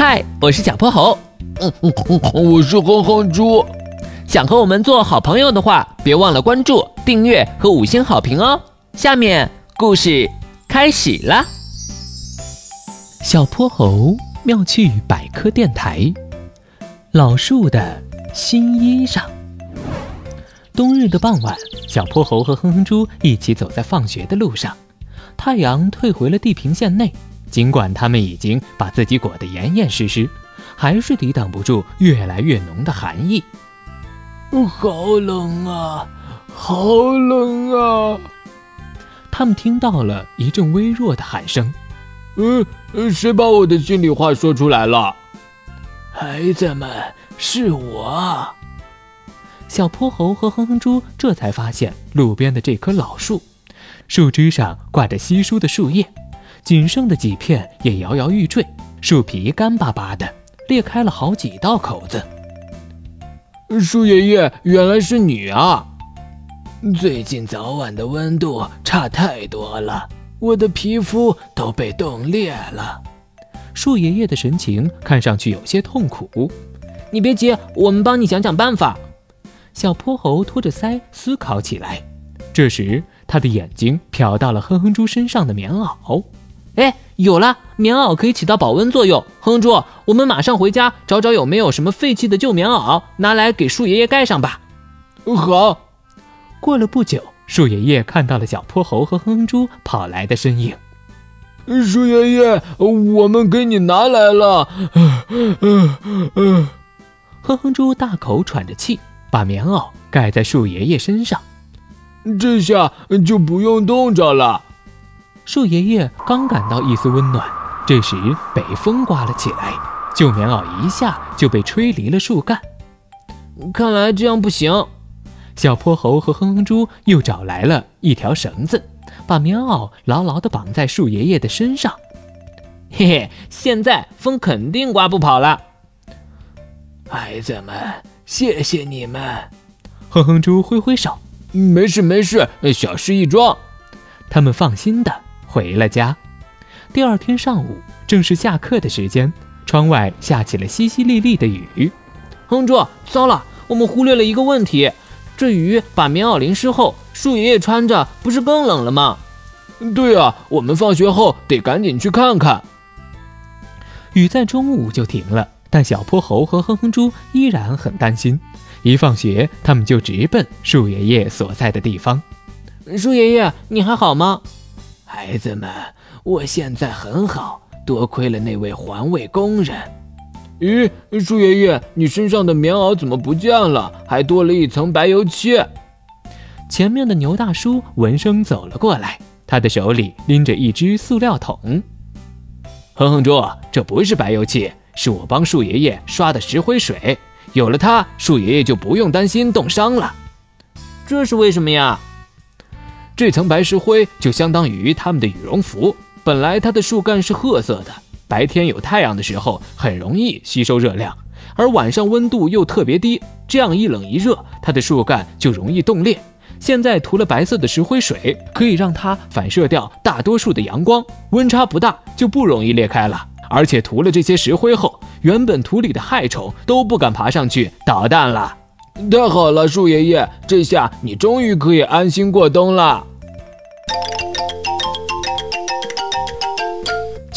嗨，我是小泼猴。嗯嗯嗯，我是哼哼猪。想和我们做好朋友的话，别忘了关注、订阅和五星好评哦。下面故事开始啦。小泼猴妙趣百科电台，老树的新衣裳。冬日的傍晚，小泼猴和哼哼猪一起走在放学的路上。太阳退回了地平线内，尽管他们已经把自己裹得严严实实，还是抵挡不住越来越浓的寒意。好冷啊，好冷啊！他们听到了一阵微弱的喊声。嗯，谁把我的心里话说出来了？孩子们，是我。小泼猴和哼哼猪这才发现路边的这棵老树，树枝上挂着稀疏的树叶，仅剩的几片也摇摇欲坠，树皮干巴巴的，裂开了好几道口子。树爷爷，原来是你啊！最近早晚的温度差太多了，我的皮肤都被冻裂了。树爷爷的神情看上去有些痛苦。你别急，我们帮你想想办法。小泼猴托着腮思考起来。这时，他的眼睛瞟到了哼哼猪身上的棉袄。哎，有了！棉袄可以起到保温作用。哼哼猪，我们马上回家找找有没有什么废弃的旧棉袄，拿来给树爷爷盖上吧。好。过了不久，树爷爷看到了小泼猴和哼哼猪跑来的身影。树爷爷，我们给你拿来了。哼哼猪大口喘着气，把棉袄盖在树爷爷身上。这下就不用冻着了。树爷爷刚感到一丝温暖，这时北风刮了起来，旧棉袄一下就被吹离了树干。看来这样不行，小泼猴和哼哼猪又找来了一条绳子，把棉袄牢牢地绑在树爷爷的身上。嘿嘿，现在风肯定刮不跑了。孩子们，谢谢你们！哼哼猪挥挥手，没事没事，小事一桩。他们放心的。回了家，第二天上午正是下课的时间，窗外下起了淅淅沥沥的雨。哼猪，糟了，我们忽略了一个问题，这雨把棉袄淋湿后，树爷爷穿着不是更冷了吗？对啊，我们放学后得赶紧去看看。雨在中午就停了，但小泼猴和哼哼猪依然很担心。一放学，他们就直奔树爷爷所在的地方。树爷爷，你还好吗？孩子们，我现在很好，多亏了那位环卫工人。咦，树爷爷，你身上的棉袄怎么不见了？还多了一层白油漆。前面的牛大叔闻声走了过来，他的手里拎着一只塑料桶。哼哼猪，这不是白油漆，是我帮树爷爷刷的石灰水。有了它，树爷爷就不用担心冻伤了。这是为什么呀？这层白石灰就相当于他们的羽绒服。本来它的树干是褐色的，白天有太阳的时候很容易吸收热量，而晚上温度又特别低，这样一冷一热，它的树干就容易冻裂。现在涂了白色的石灰水，可以让它反射掉大多数的阳光，温差不大，就不容易裂开了。而且涂了这些石灰后，原本土里的害虫都不敢爬上去捣蛋了。太好了，树爷爷，这下你终于可以安心过冬了。